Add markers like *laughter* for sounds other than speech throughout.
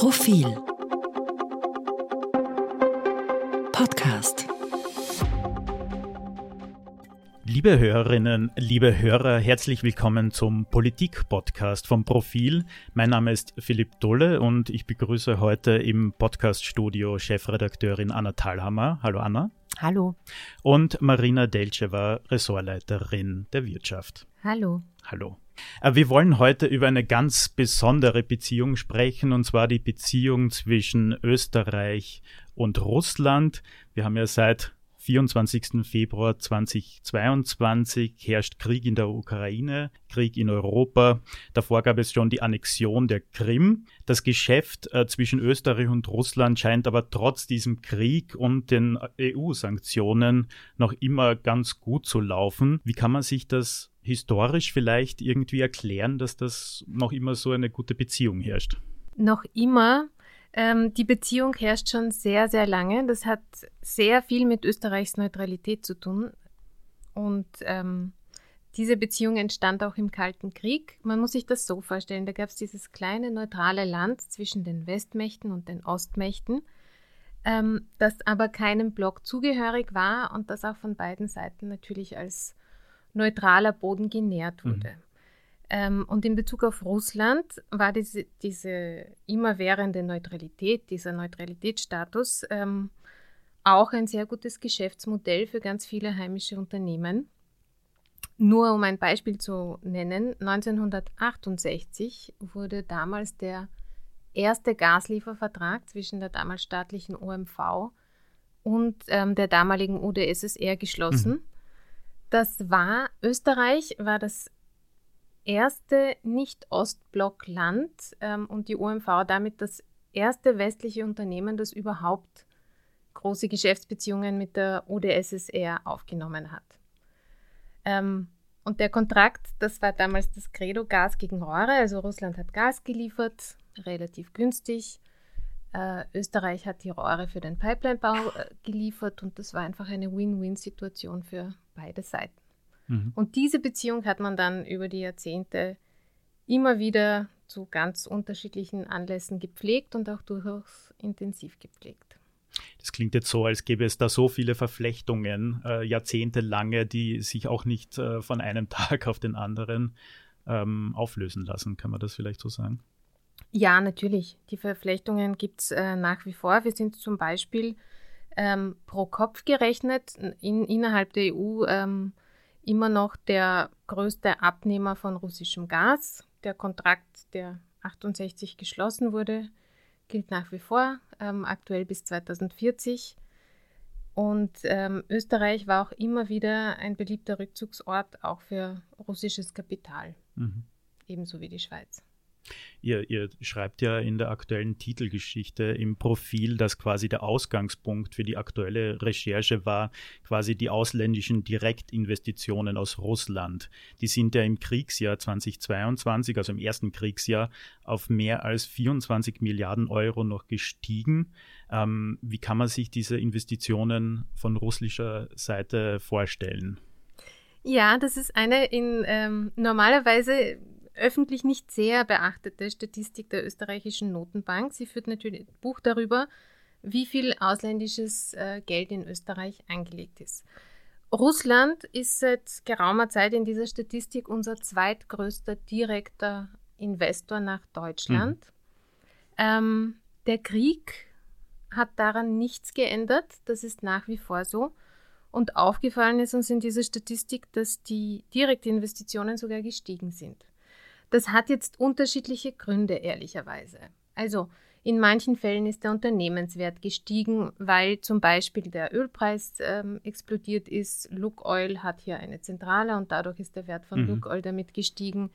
Profil Podcast Liebe Hörerinnen, liebe Hörer, herzlich willkommen zum Politik-Podcast vom Profil. Mein Name ist Philipp Dolle und ich begrüße heute im Podcast-Studio Chefredakteurin Anna Thalhammer. Hallo Anna. Hallo. Und Marina Delcewa, Ressortleiterin der Wirtschaft. Hallo. Hallo. Äh, wir wollen heute über eine ganz besondere Beziehung sprechen, und zwar die Beziehung zwischen Österreich und Russland. Wir haben ja seit 24. Februar 2022 herrscht Krieg in der Ukraine, Krieg in Europa. Davor gab es schon die Annexion der Krim. Das Geschäft äh, zwischen Österreich und Russland scheint aber trotz diesem Krieg und den EU-Sanktionen noch immer ganz gut zu laufen. Wie kann man sich das historisch vielleicht irgendwie erklären, dass das noch immer so eine gute Beziehung herrscht? Noch immer ähm, die Beziehung herrscht schon sehr, sehr lange. Das hat sehr viel mit Österreichs Neutralität zu tun. Und ähm, diese Beziehung entstand auch im Kalten Krieg. Man muss sich das so vorstellen, da gab es dieses kleine neutrale Land zwischen den Westmächten und den Ostmächten, ähm, das aber keinem Block zugehörig war und das auch von beiden Seiten natürlich als neutraler Boden genährt wurde. Mhm. Ähm, und in Bezug auf Russland war diese, diese immerwährende Neutralität, dieser Neutralitätsstatus ähm, auch ein sehr gutes Geschäftsmodell für ganz viele heimische Unternehmen. Nur um ein Beispiel zu nennen, 1968 wurde damals der erste Gasliefervertrag zwischen der damals staatlichen OMV und ähm, der damaligen UdSSR geschlossen. Mhm. Das war, Österreich war das erste Nicht-Ostblock-Land ähm, und die OMV damit das erste westliche Unternehmen, das überhaupt große Geschäftsbeziehungen mit der UdSSR aufgenommen hat. Ähm, und der Kontrakt, das war damals das Credo Gas gegen Rohre, also Russland hat Gas geliefert, relativ günstig. Äh, Österreich hat die Rohre für den Pipelinebau äh, geliefert und das war einfach eine Win-Win-Situation für beide Seiten. Mhm. Und diese Beziehung hat man dann über die Jahrzehnte immer wieder zu ganz unterschiedlichen Anlässen gepflegt und auch durchaus intensiv gepflegt. Das klingt jetzt so, als gäbe es da so viele Verflechtungen, äh, jahrzehntelange, die sich auch nicht äh, von einem *laughs* Tag auf den anderen ähm, auflösen lassen. Kann man das vielleicht so sagen? Ja, natürlich. Die Verflechtungen gibt es äh, nach wie vor. Wir sind zum Beispiel ähm, pro Kopf gerechnet in, innerhalb der EU ähm, immer noch der größte Abnehmer von russischem Gas. Der Kontrakt, der 68 geschlossen wurde, gilt nach wie vor, ähm, aktuell bis 2040. Und ähm, Österreich war auch immer wieder ein beliebter Rückzugsort, auch für russisches Kapital, mhm. ebenso wie die Schweiz. Ihr, ihr, schreibt ja in der aktuellen Titelgeschichte im Profil, dass quasi der Ausgangspunkt für die aktuelle Recherche war, quasi die ausländischen Direktinvestitionen aus Russland. Die sind ja im Kriegsjahr 2022, also im ersten Kriegsjahr, auf mehr als 24 Milliarden Euro noch gestiegen. Ähm, wie kann man sich diese Investitionen von russischer Seite vorstellen? Ja, das ist eine in ähm, normalerweise öffentlich nicht sehr beachtete Statistik der österreichischen Notenbank. Sie führt natürlich ein Buch darüber, wie viel ausländisches äh, Geld in Österreich angelegt ist. Russland ist seit geraumer Zeit in dieser Statistik unser zweitgrößter direkter Investor nach Deutschland. Mhm. Ähm, der Krieg hat daran nichts geändert. Das ist nach wie vor so. Und aufgefallen ist uns in dieser Statistik, dass die Direktinvestitionen sogar gestiegen sind. Das hat jetzt unterschiedliche Gründe, ehrlicherweise. Also in manchen Fällen ist der Unternehmenswert gestiegen, weil zum Beispiel der Ölpreis ähm, explodiert ist. Lukoil hat hier eine Zentrale und dadurch ist der Wert von mhm. Lukoil damit gestiegen.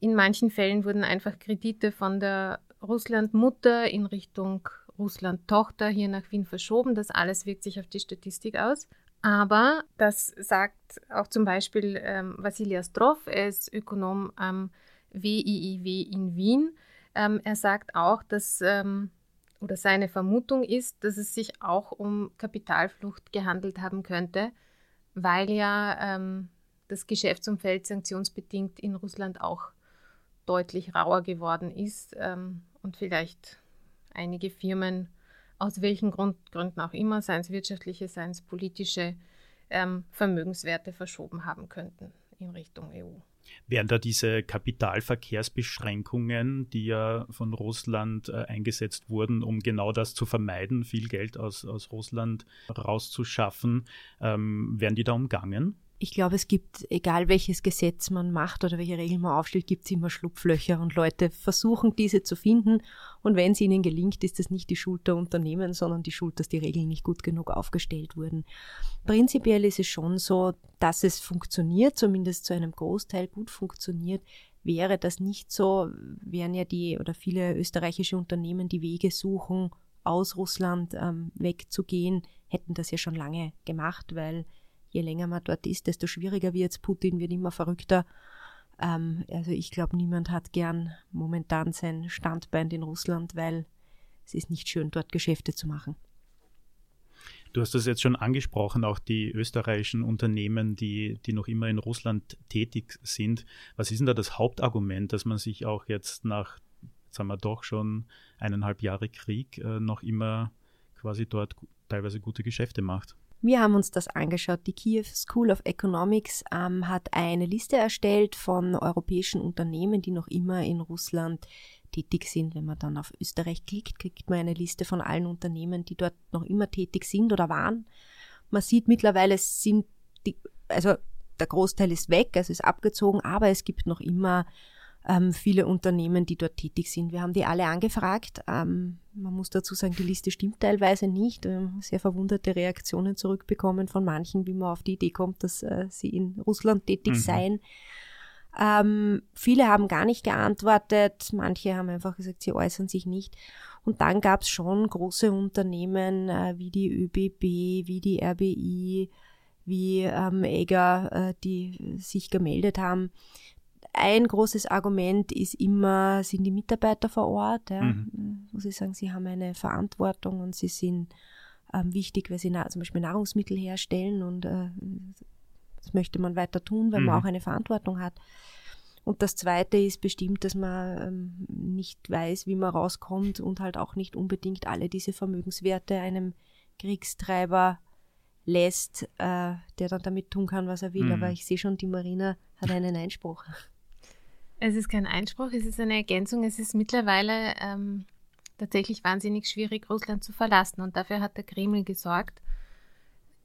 In manchen Fällen wurden einfach Kredite von der Russland-Mutter in Richtung Russland-Tochter hier nach Wien verschoben. Das alles wirkt sich auf die Statistik aus. Aber das sagt auch zum Beispiel ähm, Vassili Astrov, er ist Ökonom am WIIW in Wien. Ähm, er sagt auch, dass, ähm, oder seine Vermutung ist, dass es sich auch um Kapitalflucht gehandelt haben könnte, weil ja ähm, das Geschäftsumfeld sanktionsbedingt in Russland auch deutlich rauer geworden ist ähm, und vielleicht einige Firmen aus welchen Grund, Gründen auch immer, seien es wirtschaftliche, seien es politische, ähm, Vermögenswerte verschoben haben könnten in Richtung EU. Wären da diese Kapitalverkehrsbeschränkungen, die ja von Russland äh, eingesetzt wurden, um genau das zu vermeiden, viel Geld aus, aus Russland rauszuschaffen, ähm, werden die da umgangen? Ich glaube, es gibt, egal welches Gesetz man macht oder welche Regeln man aufstellt, gibt es immer Schlupflöcher und Leute versuchen, diese zu finden. Und wenn es ihnen gelingt, ist das nicht die Schuld der Unternehmen, sondern die Schuld, dass die Regeln nicht gut genug aufgestellt wurden. Prinzipiell ist es schon so, dass es funktioniert, zumindest zu einem Großteil gut funktioniert. Wäre das nicht so, wären ja die oder viele österreichische Unternehmen die Wege suchen, aus Russland ähm, wegzugehen, hätten das ja schon lange gemacht, weil je länger man dort ist, desto schwieriger wird es. Putin wird immer verrückter. Ähm, also ich glaube, niemand hat gern momentan sein Standbein in Russland, weil es ist nicht schön, dort Geschäfte zu machen. Du hast das jetzt schon angesprochen, auch die österreichischen Unternehmen, die, die noch immer in Russland tätig sind. Was ist denn da das Hauptargument, dass man sich auch jetzt nach, haben wir doch schon eineinhalb Jahre Krieg, äh, noch immer quasi dort teilweise gute Geschäfte macht? Wir haben uns das angeschaut. Die Kiew School of Economics ähm, hat eine Liste erstellt von europäischen Unternehmen, die noch immer in Russland tätig sind. Wenn man dann auf Österreich klickt, kriegt man eine Liste von allen Unternehmen, die dort noch immer tätig sind oder waren. Man sieht mittlerweile sind die, also der Großteil ist weg, also ist abgezogen, aber es gibt noch immer ähm, viele Unternehmen, die dort tätig sind. Wir haben die alle angefragt. Ähm, man muss dazu sagen, die Liste stimmt teilweise nicht. Wir haben sehr verwunderte Reaktionen zurückbekommen von manchen, wie man auf die Idee kommt, dass äh, sie in Russland tätig mhm. seien. Ähm, viele haben gar nicht geantwortet, manche haben einfach gesagt, sie äußern sich nicht. Und dann gab es schon große Unternehmen äh, wie die ÖBB, wie die RBI, wie ähm, EGA, äh, die sich gemeldet haben ein großes Argument ist immer, sind die Mitarbeiter vor Ort. Ja. Mhm. Muss ich sagen, sie haben eine Verantwortung und sie sind ähm, wichtig, weil sie zum Beispiel Nahrungsmittel herstellen und äh, das möchte man weiter tun, weil mhm. man auch eine Verantwortung hat. Und das Zweite ist bestimmt, dass man ähm, nicht weiß, wie man rauskommt und halt auch nicht unbedingt alle diese Vermögenswerte einem Kriegstreiber lässt, äh, der dann damit tun kann, was er will. Mhm. Aber ich sehe schon, die Marina hat einen Einspruch. Es ist kein Einspruch, es ist eine Ergänzung. Es ist mittlerweile ähm, tatsächlich wahnsinnig schwierig, Russland zu verlassen. Und dafür hat der Kreml gesorgt.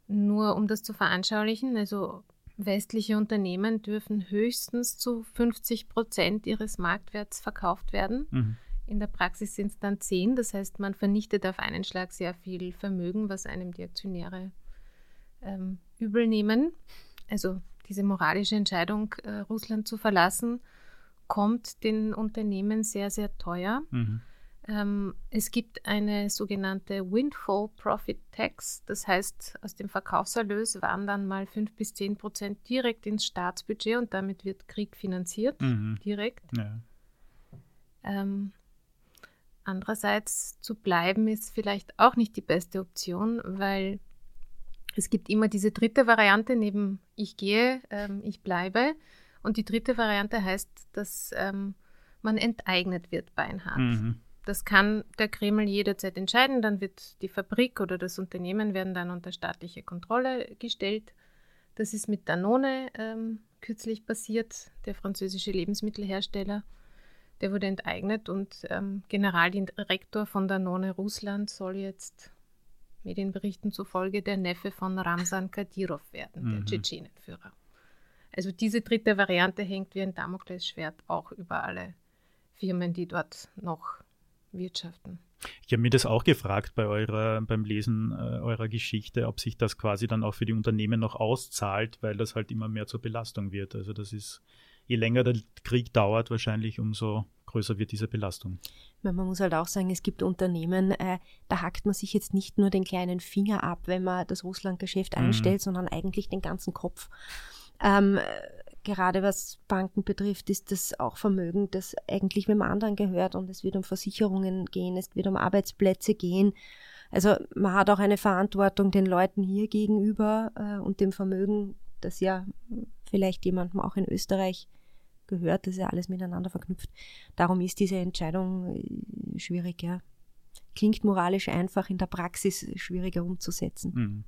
Nur um das zu veranschaulichen, also westliche Unternehmen dürfen höchstens zu 50 Prozent ihres Marktwerts verkauft werden. Mhm. In der Praxis sind es dann 10. Das heißt, man vernichtet auf einen Schlag sehr viel Vermögen, was einem die Aktionäre ähm, übel nehmen. Also diese moralische Entscheidung, äh, Russland zu verlassen, kommt den Unternehmen sehr, sehr teuer. Mhm. Ähm, es gibt eine sogenannte Windfall Profit Tax. Das heißt, aus dem Verkaufserlös wandern mal 5 bis 10 Prozent direkt ins Staatsbudget und damit wird Krieg finanziert, mhm. direkt. Ja. Ähm, andererseits zu bleiben ist vielleicht auch nicht die beste Option, weil es gibt immer diese dritte Variante neben ich gehe, ähm, ich bleibe. Und die dritte Variante heißt, dass ähm, man enteignet wird beinhart. Mhm. Das kann der Kreml jederzeit entscheiden. Dann wird die Fabrik oder das Unternehmen werden dann unter staatliche Kontrolle gestellt. Das ist mit Danone ähm, kürzlich passiert, der französische Lebensmittelhersteller. Der wurde enteignet und ähm, Generaldirektor von Danone Russland soll jetzt Medienberichten zufolge der Neffe von Ramsan Kadyrov werden, der mhm. Tschetschenenführer. Also diese dritte Variante hängt wie ein Damoklesschwert auch über alle Firmen, die dort noch wirtschaften. Ich habe mir das auch gefragt bei eurer, beim Lesen äh, eurer Geschichte, ob sich das quasi dann auch für die Unternehmen noch auszahlt, weil das halt immer mehr zur Belastung wird. Also das ist, je länger der Krieg dauert, wahrscheinlich umso größer wird diese Belastung. Man muss halt auch sagen, es gibt Unternehmen, äh, da hackt man sich jetzt nicht nur den kleinen Finger ab, wenn man das Russlandgeschäft mhm. einstellt, sondern eigentlich den ganzen Kopf. Ähm, gerade was Banken betrifft, ist das auch Vermögen, das eigentlich mit dem anderen gehört und es wird um Versicherungen gehen, es wird um Arbeitsplätze gehen. Also man hat auch eine Verantwortung den Leuten hier gegenüber äh, und dem Vermögen, das ja vielleicht jemandem auch in Österreich gehört, das ist ja alles miteinander verknüpft. Darum ist diese Entscheidung äh, schwierig, ja. klingt moralisch einfach, in der Praxis schwieriger umzusetzen. Mhm.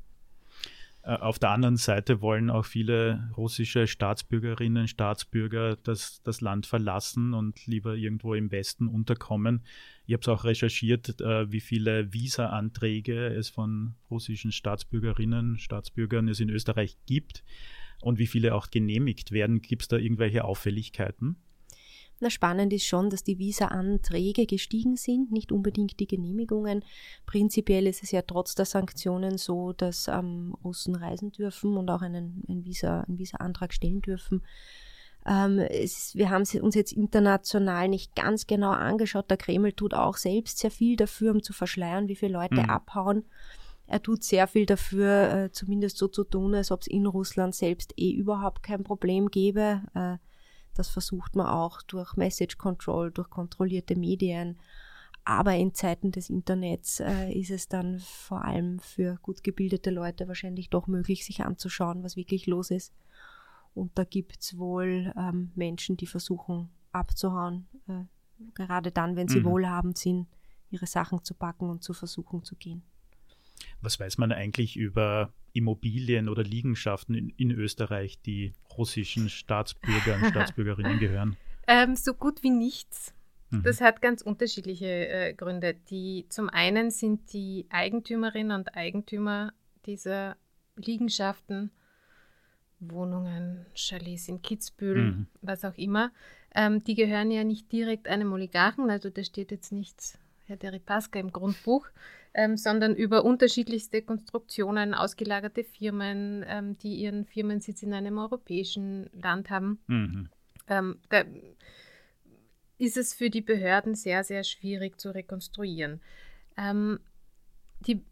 Äh, auf der anderen Seite wollen auch viele russische Staatsbürgerinnen, Staatsbürger das, das Land verlassen und lieber irgendwo im Westen unterkommen. Ich habe es auch recherchiert, äh, wie viele Visa-Anträge es von russischen Staatsbürgerinnen, Staatsbürgern es in Österreich gibt und wie viele auch genehmigt werden. Gibt es da irgendwelche Auffälligkeiten? Na, spannend ist schon, dass die Visa-Anträge gestiegen sind, nicht unbedingt die Genehmigungen. Prinzipiell ist es ja trotz der Sanktionen so, dass ähm, Russen reisen dürfen und auch einen, einen, Visa, Visa-Antrag stellen dürfen. Ähm, es, wir haben uns jetzt international nicht ganz genau angeschaut. Der Kreml tut auch selbst sehr viel dafür, um zu verschleiern, wie viele Leute mhm. abhauen. Er tut sehr viel dafür, äh, zumindest so zu tun, als ob es in Russland selbst eh überhaupt kein Problem gäbe. Äh, das versucht man auch durch Message Control, durch kontrollierte Medien. Aber in Zeiten des Internets äh, ist es dann vor allem für gut gebildete Leute wahrscheinlich doch möglich, sich anzuschauen, was wirklich los ist. Und da gibt es wohl ähm, Menschen, die versuchen abzuhauen, äh, gerade dann, wenn sie mhm. wohlhabend sind, ihre Sachen zu packen und zu versuchen zu gehen. Was weiß man eigentlich über Immobilien oder Liegenschaften in, in Österreich, die russischen Staatsbürgern und *laughs* Staatsbürgerinnen gehören? Ähm, so gut wie nichts. Mhm. Das hat ganz unterschiedliche äh, Gründe. Die, zum einen sind die Eigentümerinnen und Eigentümer dieser Liegenschaften, Wohnungen, Chalets in Kitzbühel, mhm. was auch immer, ähm, die gehören ja nicht direkt einem Oligarchen, also da steht jetzt nicht Herr Deripaska im Grundbuch, ähm, sondern über unterschiedlichste Konstruktionen, ausgelagerte Firmen, ähm, die ihren Firmensitz in einem europäischen Land haben. Mhm. Ähm, da ist es für die Behörden sehr, sehr schwierig zu rekonstruieren. Ähm, die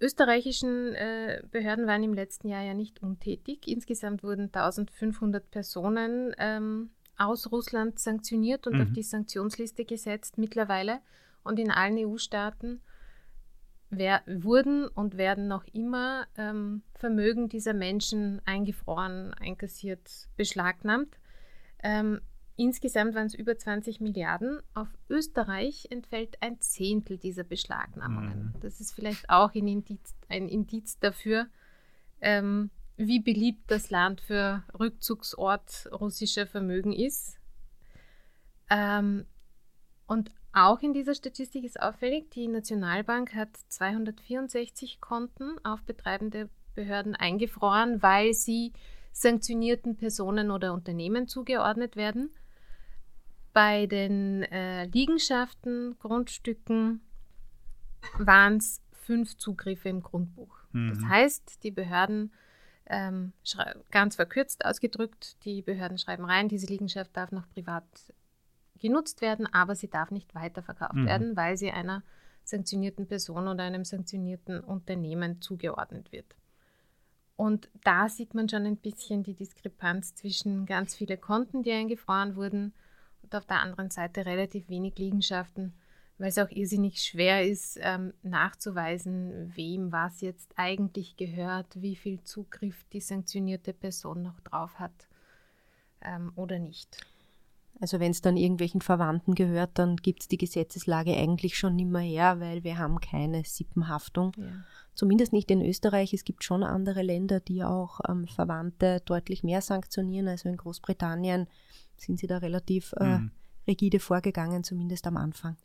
österreichischen äh, Behörden waren im letzten Jahr ja nicht untätig. Insgesamt wurden 1500 Personen ähm, aus Russland sanktioniert und mhm. auf die Sanktionsliste gesetzt mittlerweile. Und in allen EU-Staaten wer, wurden und werden noch immer ähm, Vermögen dieser Menschen eingefroren, einkassiert, beschlagnahmt. Ähm, insgesamt waren es über 20 Milliarden. Auf Österreich entfällt ein Zehntel dieser Beschlagnahmungen. Mhm. Das ist vielleicht auch ein Indiz, ein Indiz dafür, ähm, wie beliebt das Land für Rückzugsort russischer Vermögen ist. Ähm, und auch in dieser Statistik ist auffällig, die Nationalbank hat 264 Konten auf betreibende Behörden eingefroren, weil sie sanktionierten Personen oder Unternehmen zugeordnet werden. Bei den äh, Liegenschaften, Grundstücken waren es fünf Zugriffe im Grundbuch. Mhm. Das heißt, die Behörden, ähm, ganz verkürzt ausgedrückt, die Behörden schreiben rein, diese Liegenschaft darf noch privat genutzt werden, aber sie darf nicht weiterverkauft mhm. werden, weil sie einer sanktionierten Person oder einem sanktionierten Unternehmen zugeordnet wird. Und da sieht man schon ein bisschen die Diskrepanz zwischen ganz viele Konten, die eingefroren wurden, und auf der anderen Seite relativ wenig Liegenschaften, weil es auch irrsinnig schwer ist, ähm, nachzuweisen, wem was jetzt eigentlich gehört, wie viel Zugriff die sanktionierte Person noch drauf hat ähm, oder nicht. Also wenn es dann irgendwelchen Verwandten gehört, dann gibt es die Gesetzeslage eigentlich schon nicht mehr her, weil wir haben keine Sippenhaftung. Ja. Zumindest nicht in Österreich. Es gibt schon andere Länder, die auch ähm, Verwandte deutlich mehr sanktionieren. Also in Großbritannien sind sie da relativ äh, mhm. rigide vorgegangen, zumindest am Anfang.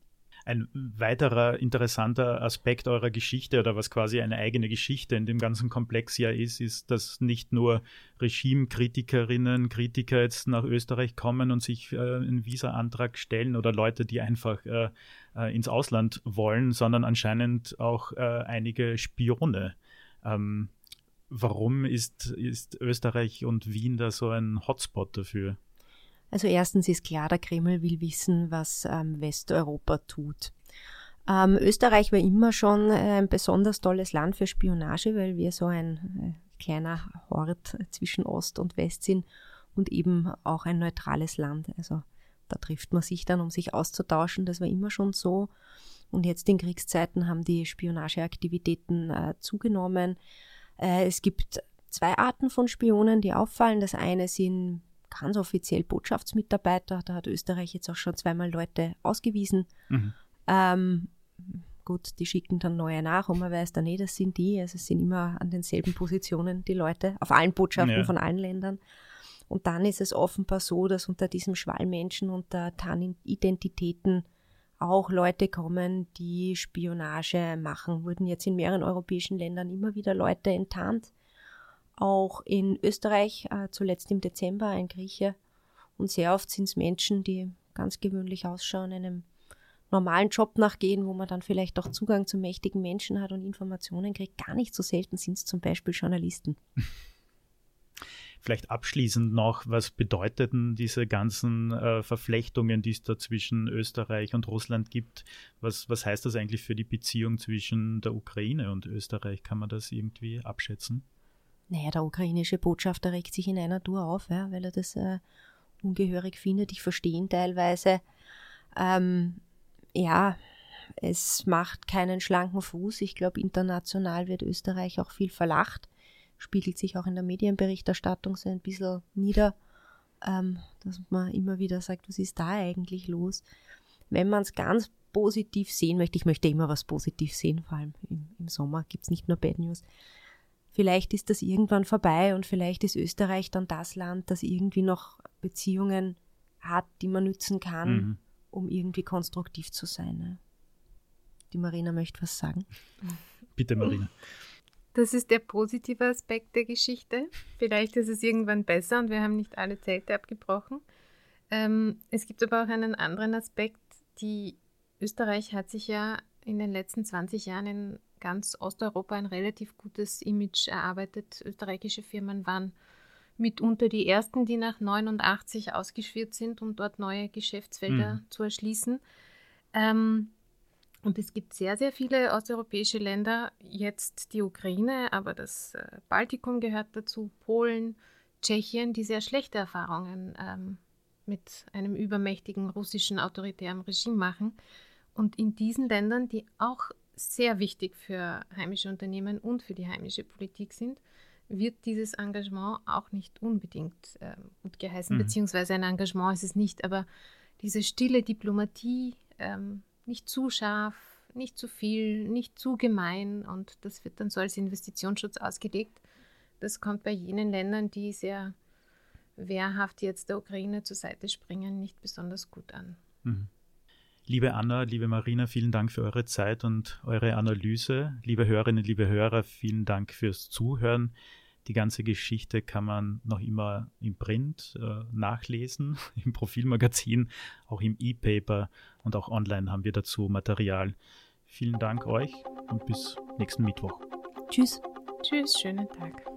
Ein weiterer interessanter Aspekt eurer Geschichte oder was quasi eine eigene Geschichte in dem ganzen Komplex ja ist, ist, dass nicht nur Regimekritikerinnen, Kritiker jetzt nach Österreich kommen und sich äh, einen Visa-Antrag stellen oder Leute, die einfach äh, äh, ins Ausland wollen, sondern anscheinend auch äh, einige Spione. Ähm, warum ist, ist Österreich und Wien da so ein Hotspot dafür? Also erstens ist klar, der Kreml will wissen, was ähm, Westeuropa tut. Ähm, Österreich war immer schon ein besonders tolles Land für Spionage, weil wir so ein äh, kleiner Hort zwischen Ost und West sind und eben auch ein neutrales Land. Also da trifft man sich dann, um sich auszutauschen. Das war immer schon so. Und jetzt in Kriegszeiten haben die Spionageaktivitäten äh, zugenommen. Äh, es gibt zwei Arten von Spionen, die auffallen. Das eine sind ganz offiziell Botschaftsmitarbeiter. Da hat Österreich jetzt auch schon zweimal Leute ausgewiesen. Mhm. Ähm, gut, die schicken dann neue nach und man weiß dann eh, das sind die. Also es sind immer an denselben Positionen die Leute, auf allen Botschaften ja. von allen Ländern. Und dann ist es offenbar so, dass unter diesem Schwall Menschen, unter Tarnidentitäten auch Leute kommen, die Spionage machen. Wurden jetzt in mehreren europäischen Ländern immer wieder Leute enttarnt. Auch in Österreich, äh, zuletzt im Dezember, ein Grieche. Und sehr oft sind es Menschen, die ganz gewöhnlich ausschauen, einem normalen Job nachgehen, wo man dann vielleicht auch Zugang zu mächtigen Menschen hat und Informationen kriegt. Gar nicht so selten sind es zum Beispiel Journalisten. *laughs* Vielleicht abschließend noch, was bedeuteten diese ganzen äh, Verflechtungen, die es da zwischen Österreich und Russland gibt? Was, was heißt das eigentlich für die Beziehung zwischen der Ukraine und Österreich? Kann man das irgendwie abschätzen? Naja, der ukrainische Botschafter regt sich in einer Tour auf, ja, weil er das äh, ungehörig findet. Ich verstehe ihn teilweise. Ähm, ja, es macht keinen schlanken Fuß. Ich glaube, international wird Österreich auch viel verlacht. Spiegelt sich auch in der Medienberichterstattung so ein bisschen nieder, ähm, dass man immer wieder sagt, was ist da eigentlich los? Wenn man es ganz positiv sehen möchte, ich möchte immer was positiv sehen, vor allem im, im Sommer gibt es nicht nur Bad News. Vielleicht ist das irgendwann vorbei und vielleicht ist Österreich dann das Land, das irgendwie noch Beziehungen hat, die man nützen kann. Mhm um irgendwie konstruktiv zu sein. Ne? Die Marina möchte was sagen. Bitte, Marina. *laughs* Das ist der positive Aspekt der Geschichte. Vielleicht ist es irgendwann besser und wir haben nicht alle Zelte abgebrochen. Ähm, es gibt aber auch einen anderen Aspekt. Die Österreich hat sich ja in den letzten 20 Jahren in ganz Osteuropa ein relativ gutes Image erarbeitet. Österreichische Firmen waren mitunter die ersten, die nach 89 ausgeführt sind, um dort neue Geschäftsfelder mhm. zu erschließen. Ähm, und es gibt sehr, sehr viele osteuropäische Länder, jetzt die Ukraine, aber das äh, Baltikum gehört dazu, Polen, Tschechien, die sehr schlechte Erfahrungen ähm, mit einem übermächtigen russischen autoritären Regime machen. Und in diesen Ländern, die auch sehr wichtig für heimische Unternehmen und für die heimische Politik sind, wird dieses Engagement auch nicht unbedingt äh, gut geheißen, mhm. beziehungsweise ein Engagement ist es nicht, aber diese stille Diplomatie, ähm, nicht zu scharf, nicht zu viel, nicht zu gemein und das wird dann so als Investitionsschutz ausgelegt. Das kommt bei jenen Ländern, die sehr wehrhaft jetzt der Ukraine zur Seite springen, nicht besonders gut an. Mhm. Liebe Anna, liebe Marina, vielen Dank für eure Zeit und eure Analyse. Liebe Hörerinnen, liebe Hörer, vielen Dank fürs Zuhören. Die ganze Geschichte kann man noch immer im Print äh, nachlesen, *laughs* im Profilmagazin, auch im E-Paper und auch online haben wir dazu Material. Vielen Dank euch und bis nächsten Mittwoch. Tschüss. Tschüss, schönen Tag.